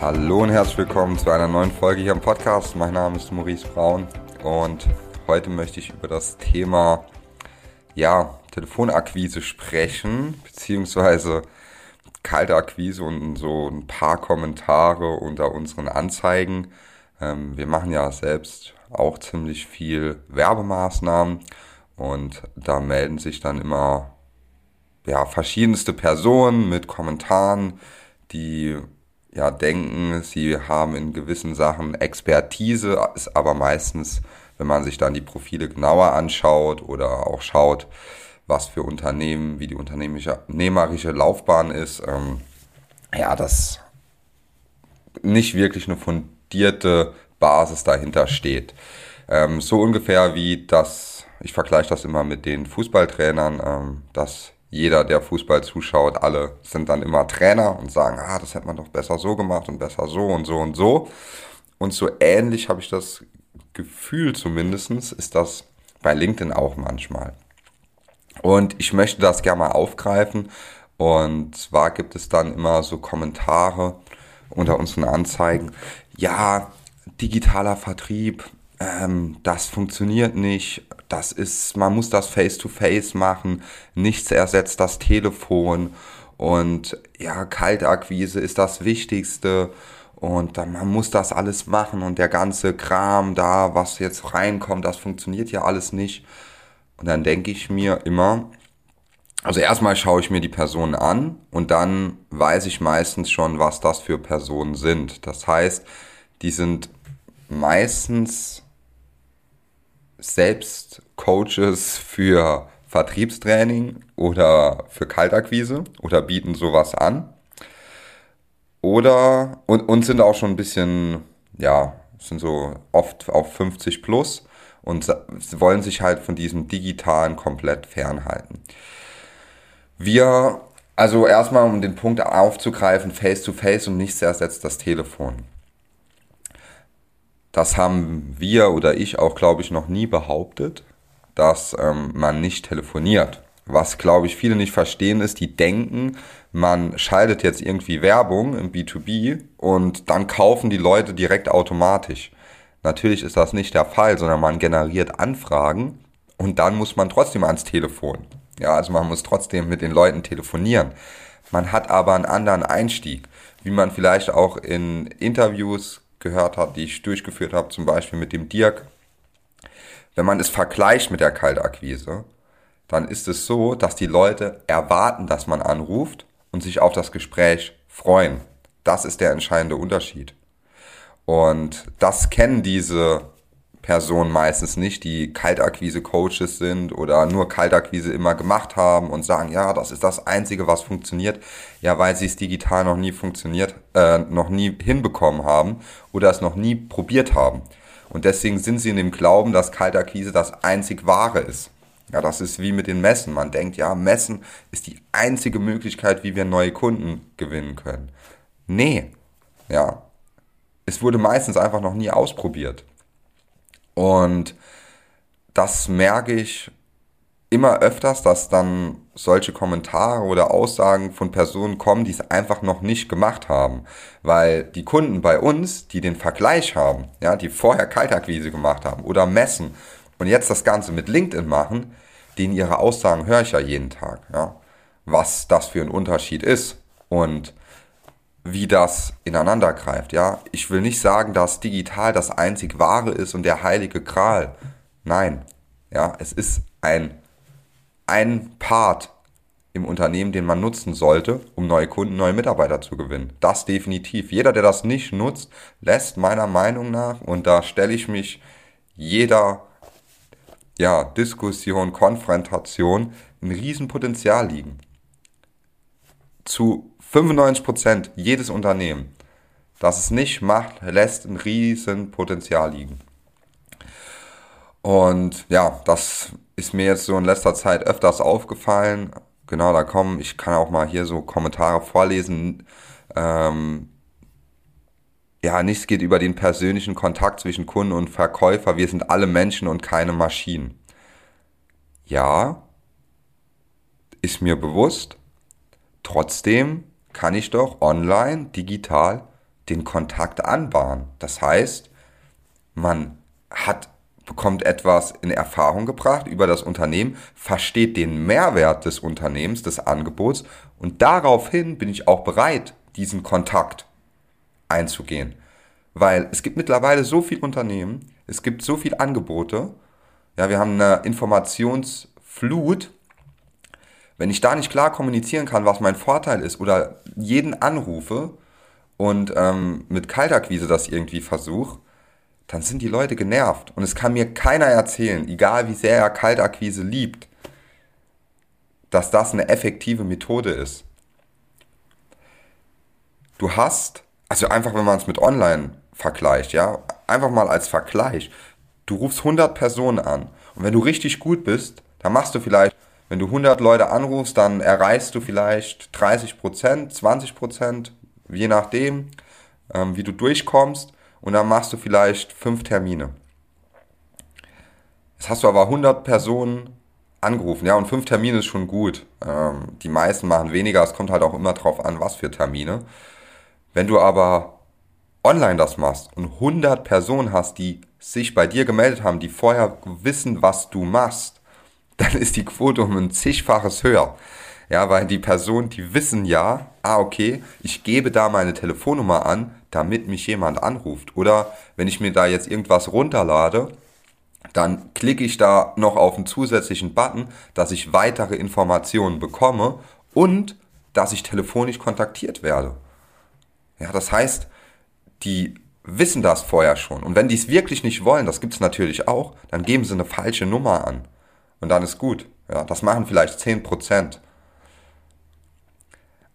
Hallo und herzlich willkommen zu einer neuen Folge hier im Podcast. Mein Name ist Maurice Braun und heute möchte ich über das Thema ja, Telefonakquise sprechen, beziehungsweise kalte Akquise und so ein paar Kommentare unter unseren Anzeigen. Ähm, wir machen ja selbst auch ziemlich viel Werbemaßnahmen und da melden sich dann immer ja, verschiedenste Personen mit Kommentaren, die ja denken, sie haben in gewissen Sachen Expertise, ist aber meistens, wenn man sich dann die Profile genauer anschaut oder auch schaut, was für Unternehmen, wie die unternehmerische Laufbahn ist, ähm, ja, das nicht wirklich eine fundierte Basis dahinter steht. Ähm, so ungefähr wie das, ich vergleiche das immer mit den Fußballtrainern, ähm, dass jeder, der Fußball zuschaut, alle sind dann immer Trainer und sagen, ah, das hätte man doch besser so gemacht und besser so und so und so. Und so ähnlich habe ich das Gefühl zumindestens ist das bei LinkedIn auch manchmal. Und ich möchte das gerne mal aufgreifen. Und zwar gibt es dann immer so Kommentare unter unseren Anzeigen. Ja, digitaler Vertrieb, ähm, das funktioniert nicht. Das ist, man muss das face-to-face -face machen. Nichts ersetzt das Telefon. Und ja, Kaltakquise ist das Wichtigste. Und dann, man muss das alles machen und der ganze Kram da, was jetzt reinkommt, das funktioniert ja alles nicht. Und dann denke ich mir immer, also erstmal schaue ich mir die Personen an und dann weiß ich meistens schon, was das für Personen sind. Das heißt, die sind meistens selbst Coaches für Vertriebstraining oder für Kaltakquise oder bieten sowas an. Oder und, und sind auch schon ein bisschen, ja, sind so oft auf 50 plus und wollen sich halt von diesem digitalen komplett fernhalten. Wir, also erstmal um den Punkt aufzugreifen, face-to-face -face und nichts ersetzt das Telefon. Das haben wir oder ich auch, glaube ich, noch nie behauptet, dass ähm, man nicht telefoniert. Was, glaube ich, viele nicht verstehen, ist, die denken, man schaltet jetzt irgendwie Werbung im B2B und dann kaufen die Leute direkt automatisch. Natürlich ist das nicht der Fall, sondern man generiert Anfragen und dann muss man trotzdem ans Telefon. Ja, also man muss trotzdem mit den Leuten telefonieren. Man hat aber einen anderen Einstieg, wie man vielleicht auch in Interviews gehört hat, die ich durchgeführt habe, zum Beispiel mit dem Dirk. Wenn man es vergleicht mit der Kaltakquise, dann ist es so, dass die Leute erwarten, dass man anruft und sich auf das Gespräch freuen. Das ist der entscheidende Unterschied. Und das kennen diese Personen meistens nicht, die Kaltakquise-Coaches sind oder nur Kaltakquise immer gemacht haben und sagen, ja, das ist das Einzige, was funktioniert. Ja, weil sie es digital noch nie funktioniert, äh, noch nie hinbekommen haben oder es noch nie probiert haben. Und deswegen sind sie in dem Glauben, dass Kaltakquise das einzig Wahre ist. Ja, das ist wie mit den Messen. Man denkt, ja, Messen ist die einzige Möglichkeit, wie wir neue Kunden gewinnen können. Nee, ja, es wurde meistens einfach noch nie ausprobiert. Und das merke ich immer öfters, dass dann solche Kommentare oder Aussagen von Personen kommen, die es einfach noch nicht gemacht haben. Weil die Kunden bei uns, die den Vergleich haben, ja, die vorher Kaltakquise gemacht haben oder messen und jetzt das Ganze mit LinkedIn machen, denen ihre Aussagen höre ich ja jeden Tag, ja, was das für ein Unterschied ist. Und wie das ineinander greift. Ja, ich will nicht sagen, dass digital das einzig wahre ist und der heilige Gral. Nein, ja, es ist ein ein Part im Unternehmen, den man nutzen sollte, um neue Kunden, neue Mitarbeiter zu gewinnen. Das definitiv. Jeder, der das nicht nutzt, lässt meiner Meinung nach, und da stelle ich mich jeder ja, Diskussion, Konfrontation ein Riesenpotenzial liegen. Zu 95% jedes Unternehmen, das es nicht macht, lässt ein riesen Potenzial liegen. Und ja, das ist mir jetzt so in letzter Zeit öfters aufgefallen. Genau, da kommen, ich kann auch mal hier so Kommentare vorlesen. Ähm, ja, nichts geht über den persönlichen Kontakt zwischen Kunden und Verkäufer. Wir sind alle Menschen und keine Maschinen. Ja, ist mir bewusst. Trotzdem kann ich doch online, digital den Kontakt anbahnen. Das heißt, man hat bekommt etwas in Erfahrung gebracht über das Unternehmen, versteht den Mehrwert des Unternehmens, des Angebots und daraufhin bin ich auch bereit, diesen Kontakt einzugehen. Weil es gibt mittlerweile so viele Unternehmen, es gibt so viele Angebote, ja, wir haben eine Informationsflut. Wenn ich da nicht klar kommunizieren kann, was mein Vorteil ist oder jeden anrufe und ähm, mit Kaltakquise das irgendwie versuche, dann sind die Leute genervt. Und es kann mir keiner erzählen, egal wie sehr er Kaltakquise liebt, dass das eine effektive Methode ist. Du hast, also einfach wenn man es mit online vergleicht, ja, einfach mal als Vergleich, du rufst 100 Personen an und wenn du richtig gut bist, dann machst du vielleicht, wenn du 100 Leute anrufst, dann erreichst du vielleicht 30 Prozent, 20 Prozent, je nachdem, ähm, wie du durchkommst und dann machst du vielleicht fünf Termine. Jetzt hast du aber 100 Personen angerufen, ja, und fünf Termine ist schon gut. Ähm, die meisten machen weniger, es kommt halt auch immer drauf an, was für Termine. Wenn du aber online das machst und 100 Personen hast, die sich bei dir gemeldet haben, die vorher wissen, was du machst, dann ist die Quote um ein zigfaches höher. Ja, weil die Personen, die wissen ja, ah, okay, ich gebe da meine Telefonnummer an, damit mich jemand anruft. Oder wenn ich mir da jetzt irgendwas runterlade, dann klicke ich da noch auf einen zusätzlichen Button, dass ich weitere Informationen bekomme und dass ich telefonisch kontaktiert werde. Ja, das heißt, die wissen das vorher schon. Und wenn die es wirklich nicht wollen, das gibt es natürlich auch, dann geben sie eine falsche Nummer an. Und dann ist gut. Ja, das machen vielleicht 10%.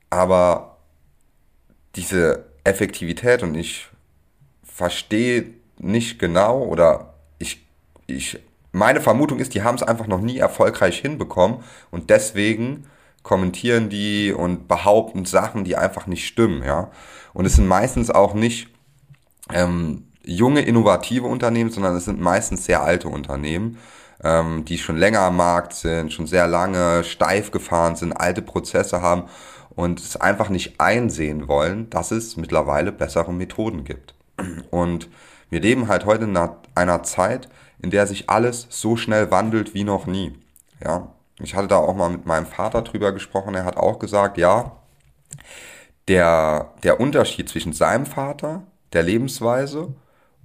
Aber diese Effektivität und ich verstehe nicht genau oder ich, ich, meine Vermutung ist, die haben es einfach noch nie erfolgreich hinbekommen und deswegen kommentieren die und behaupten Sachen, die einfach nicht stimmen, ja. Und es sind meistens auch nicht ähm, junge, innovative Unternehmen, sondern es sind meistens sehr alte Unternehmen, ähm, die schon länger am Markt sind, schon sehr lange steif gefahren sind, alte Prozesse haben und es einfach nicht einsehen wollen, dass es mittlerweile bessere Methoden gibt. Und wir leben halt heute in einer Zeit, in der sich alles so schnell wandelt wie noch nie. Ja, ich hatte da auch mal mit meinem Vater drüber gesprochen. Er hat auch gesagt, ja, der, der Unterschied zwischen seinem Vater, der Lebensweise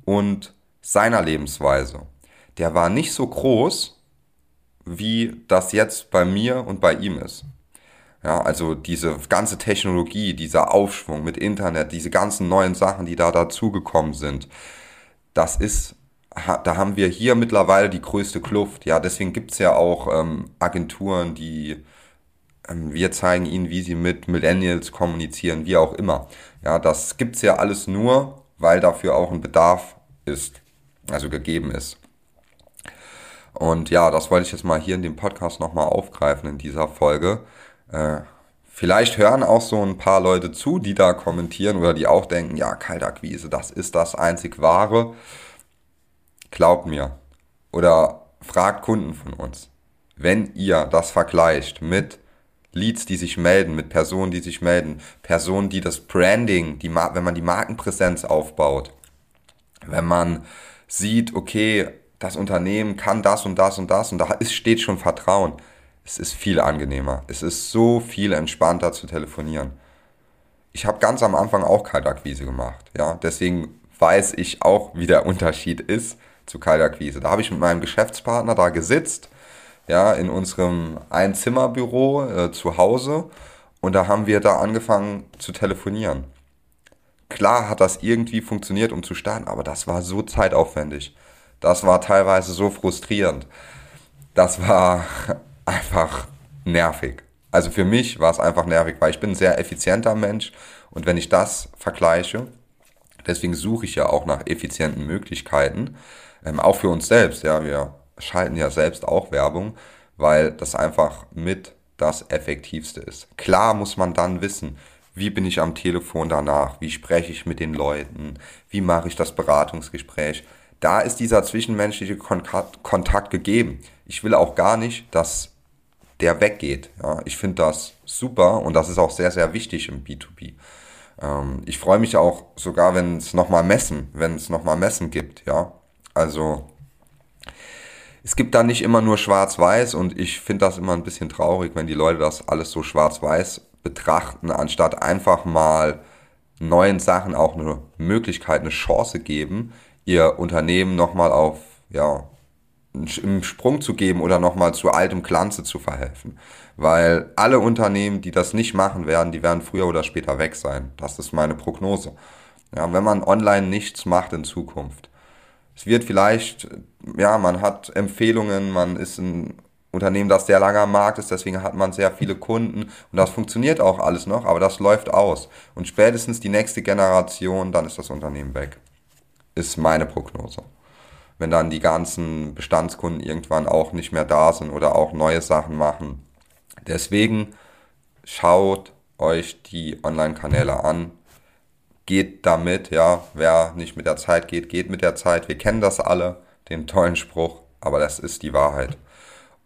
und seiner Lebensweise, der war nicht so groß, wie das jetzt bei mir und bei ihm ist. Ja, also diese ganze Technologie, dieser Aufschwung mit Internet, diese ganzen neuen Sachen, die da dazugekommen sind, das ist, da haben wir hier mittlerweile die größte Kluft. Ja, deswegen gibt's ja auch ähm, Agenturen, die ähm, wir zeigen ihnen, wie sie mit Millennials kommunizieren, wie auch immer. Ja, das gibt's ja alles nur, weil dafür auch ein Bedarf ist, also gegeben ist. Und ja, das wollte ich jetzt mal hier in dem Podcast nochmal aufgreifen in dieser Folge. Äh, vielleicht hören auch so ein paar Leute zu, die da kommentieren oder die auch denken, ja, Kaltakquise, das ist das einzig wahre. Glaubt mir. Oder fragt Kunden von uns. Wenn ihr das vergleicht mit Leads, die sich melden, mit Personen, die sich melden, Personen, die das Branding, die, wenn man die Markenpräsenz aufbaut, wenn man sieht, okay, das Unternehmen kann das und das und das und da ist, steht schon Vertrauen, es ist viel angenehmer. Es ist so viel entspannter zu telefonieren. Ich habe ganz am Anfang auch Kaltakquise gemacht. Ja, deswegen weiß ich auch, wie der Unterschied ist zu Kaltakquise. Da habe ich mit meinem Geschäftspartner da gesitzt, ja, in unserem Einzimmerbüro äh, zu Hause und da haben wir da angefangen zu telefonieren. Klar hat das irgendwie funktioniert, um zu starten, aber das war so zeitaufwendig. Das war teilweise so frustrierend. Das war einfach nervig. Also für mich war es einfach nervig, weil ich bin ein sehr effizienter Mensch und wenn ich das vergleiche, deswegen suche ich ja auch nach effizienten Möglichkeiten, ähm, auch für uns selbst, ja, wir schalten ja selbst auch Werbung, weil das einfach mit das Effektivste ist. Klar muss man dann wissen, wie bin ich am Telefon danach, wie spreche ich mit den Leuten, wie mache ich das Beratungsgespräch. Da ist dieser zwischenmenschliche Kontakt gegeben. Ich will auch gar nicht, dass der weggeht. Ja, ich finde das super und das ist auch sehr, sehr wichtig im B2B. Ähm, ich freue mich auch sogar, wenn es nochmal Messen, wenn es nochmal Messen gibt, ja. Also es gibt da nicht immer nur schwarz-weiß und ich finde das immer ein bisschen traurig, wenn die Leute das alles so schwarz-weiß betrachten, anstatt einfach mal neuen Sachen auch eine Möglichkeit, eine Chance geben, ihr Unternehmen nochmal auf, ja, im Sprung zu geben oder nochmal zu altem Glanze zu verhelfen. Weil alle Unternehmen, die das nicht machen werden, die werden früher oder später weg sein. Das ist meine Prognose. Ja, wenn man online nichts macht in Zukunft. Es wird vielleicht, ja, man hat Empfehlungen, man ist ein Unternehmen, das sehr lange am Markt ist, deswegen hat man sehr viele Kunden und das funktioniert auch alles noch, aber das läuft aus. Und spätestens die nächste Generation, dann ist das Unternehmen weg. Ist meine Prognose. Wenn dann die ganzen Bestandskunden irgendwann auch nicht mehr da sind oder auch neue Sachen machen. Deswegen schaut euch die Online-Kanäle an, geht damit, ja, wer nicht mit der Zeit geht, geht mit der Zeit. Wir kennen das alle, den tollen Spruch, aber das ist die Wahrheit.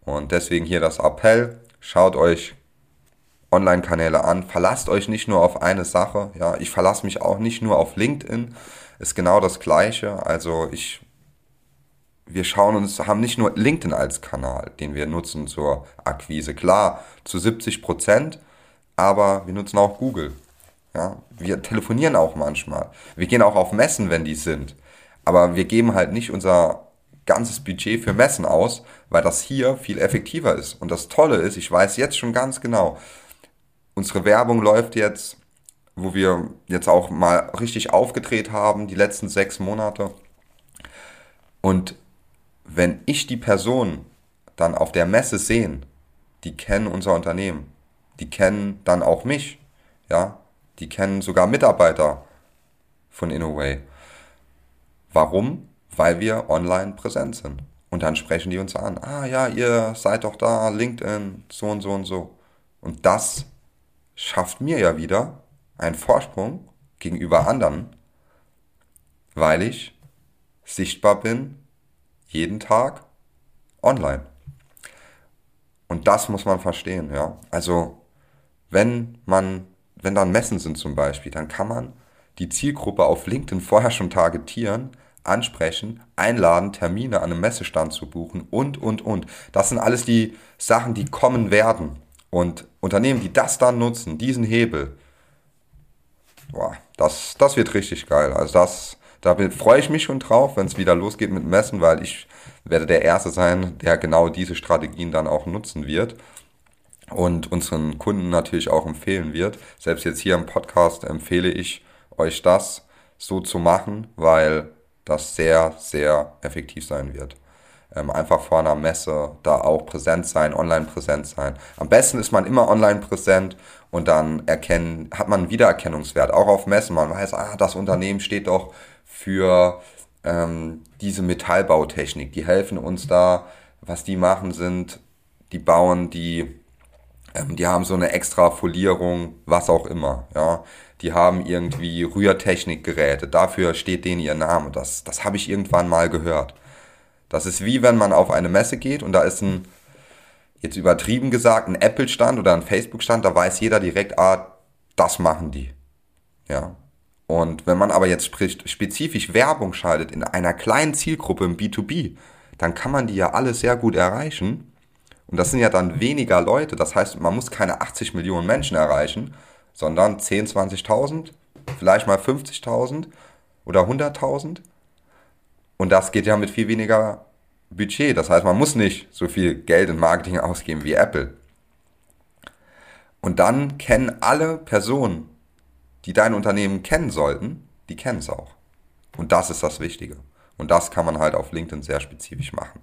Und deswegen hier das Appell, schaut euch Online-Kanäle an, verlasst euch nicht nur auf eine Sache, ja, ich verlasse mich auch nicht nur auf LinkedIn, ist genau das gleiche, also ich wir schauen uns, haben nicht nur LinkedIn als Kanal, den wir nutzen zur Akquise. Klar, zu 70 Prozent, aber wir nutzen auch Google. Ja, wir telefonieren auch manchmal. Wir gehen auch auf Messen, wenn die sind. Aber wir geben halt nicht unser ganzes Budget für Messen aus, weil das hier viel effektiver ist. Und das Tolle ist, ich weiß jetzt schon ganz genau, unsere Werbung läuft jetzt, wo wir jetzt auch mal richtig aufgedreht haben, die letzten sechs Monate. Und wenn ich die Person dann auf der Messe sehen, die kennen unser Unternehmen, die kennen dann auch mich, ja, die kennen sogar Mitarbeiter von InnoWay. Warum? weil wir online präsent sind. Und dann sprechen die uns an. Ah ja, ihr seid doch da, LinkedIn, so und so und so. Und das schafft mir ja wieder einen Vorsprung gegenüber anderen, weil ich sichtbar bin, jeden Tag online. Und das muss man verstehen, ja. Also, wenn man, wenn dann Messen sind zum Beispiel, dann kann man die Zielgruppe auf LinkedIn vorher schon targetieren, ansprechen, einladen, Termine an einem Messestand zu buchen und, und, und. Das sind alles die Sachen, die kommen werden. Und Unternehmen, die das dann nutzen, diesen Hebel, boah, das, das wird richtig geil. Also das, da freue ich mich schon drauf, wenn es wieder losgeht mit Messen, weil ich werde der Erste sein, der genau diese Strategien dann auch nutzen wird und unseren Kunden natürlich auch empfehlen wird. Selbst jetzt hier im Podcast empfehle ich euch das so zu machen, weil das sehr, sehr effektiv sein wird. Ähm, einfach vor einer Messe da auch präsent sein, online präsent sein. Am besten ist man immer online präsent und dann erkennen, hat man einen Wiedererkennungswert, auch auf Messen. Man weiß, ah, das Unternehmen steht doch für ähm, diese Metallbautechnik. Die helfen uns da. Was die machen sind, die bauen die, ähm, die haben so eine extra Folierung, was auch immer, ja die haben irgendwie Rührtechnikgeräte, dafür steht denen ihr Name. Das, das habe ich irgendwann mal gehört. Das ist wie wenn man auf eine Messe geht und da ist ein, jetzt übertrieben gesagt, ein Apple-Stand oder ein Facebook-Stand, da weiß jeder direkt, ah, das machen die. Ja. Und wenn man aber jetzt spricht, spezifisch Werbung schaltet in einer kleinen Zielgruppe im B2B, dann kann man die ja alle sehr gut erreichen. Und das sind ja dann weniger Leute. Das heißt, man muss keine 80 Millionen Menschen erreichen, sondern 10, 20.000, vielleicht mal 50.000 oder 100.000. Und das geht ja mit viel weniger Budget. Das heißt, man muss nicht so viel Geld in Marketing ausgeben wie Apple. Und dann kennen alle Personen, die dein Unternehmen kennen sollten, die kennen es auch. Und das ist das Wichtige. Und das kann man halt auf LinkedIn sehr spezifisch machen.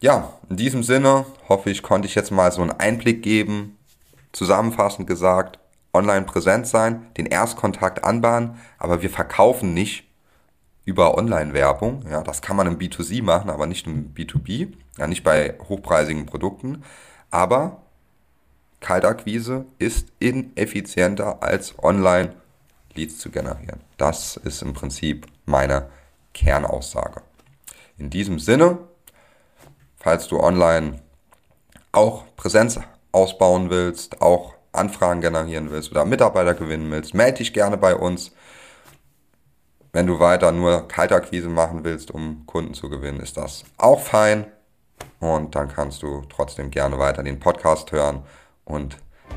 Ja, in diesem Sinne hoffe ich, konnte ich jetzt mal so einen Einblick geben. Zusammenfassend gesagt, online präsent sein, den Erstkontakt anbahnen, aber wir verkaufen nicht über Online-Werbung. Ja, das kann man im B2C machen, aber nicht im B2B, ja, nicht bei hochpreisigen Produkten. Aber Kaltakquise ist ineffizienter als online Leads zu generieren. Das ist im Prinzip meine Kernaussage. In diesem Sinne, falls du online auch Präsenz ausbauen willst, auch Anfragen generieren willst oder Mitarbeiter gewinnen willst, melde dich gerne bei uns. Wenn du weiter nur Kaltakquise machen willst, um Kunden zu gewinnen, ist das auch fein. Und dann kannst du trotzdem gerne weiter den Podcast hören. Und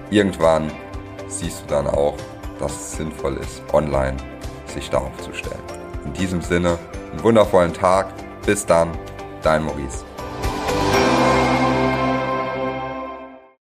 irgendwann siehst du dann auch, dass es sinnvoll ist, online sich darauf zu stellen. In diesem Sinne, einen wundervollen Tag. Bis dann, dein Maurice.